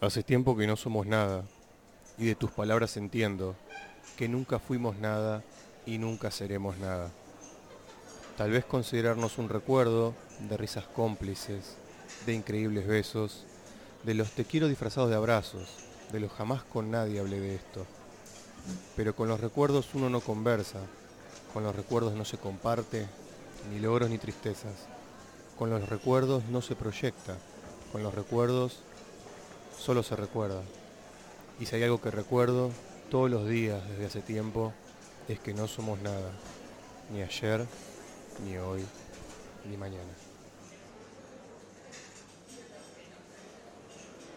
Hace tiempo que no somos nada, y de tus palabras entiendo que nunca fuimos nada y nunca seremos nada. Tal vez considerarnos un recuerdo de risas cómplices, de increíbles besos, de los te quiero disfrazados de abrazos, de los jamás con nadie hablé de esto. Pero con los recuerdos uno no conversa, con los recuerdos no se comparte, ni logros ni tristezas. Con los recuerdos no se proyecta, con los recuerdos solo se recuerda. Y si hay algo que recuerdo todos los días desde hace tiempo, es que no somos nada, ni ayer, ni hoy, ni mañana.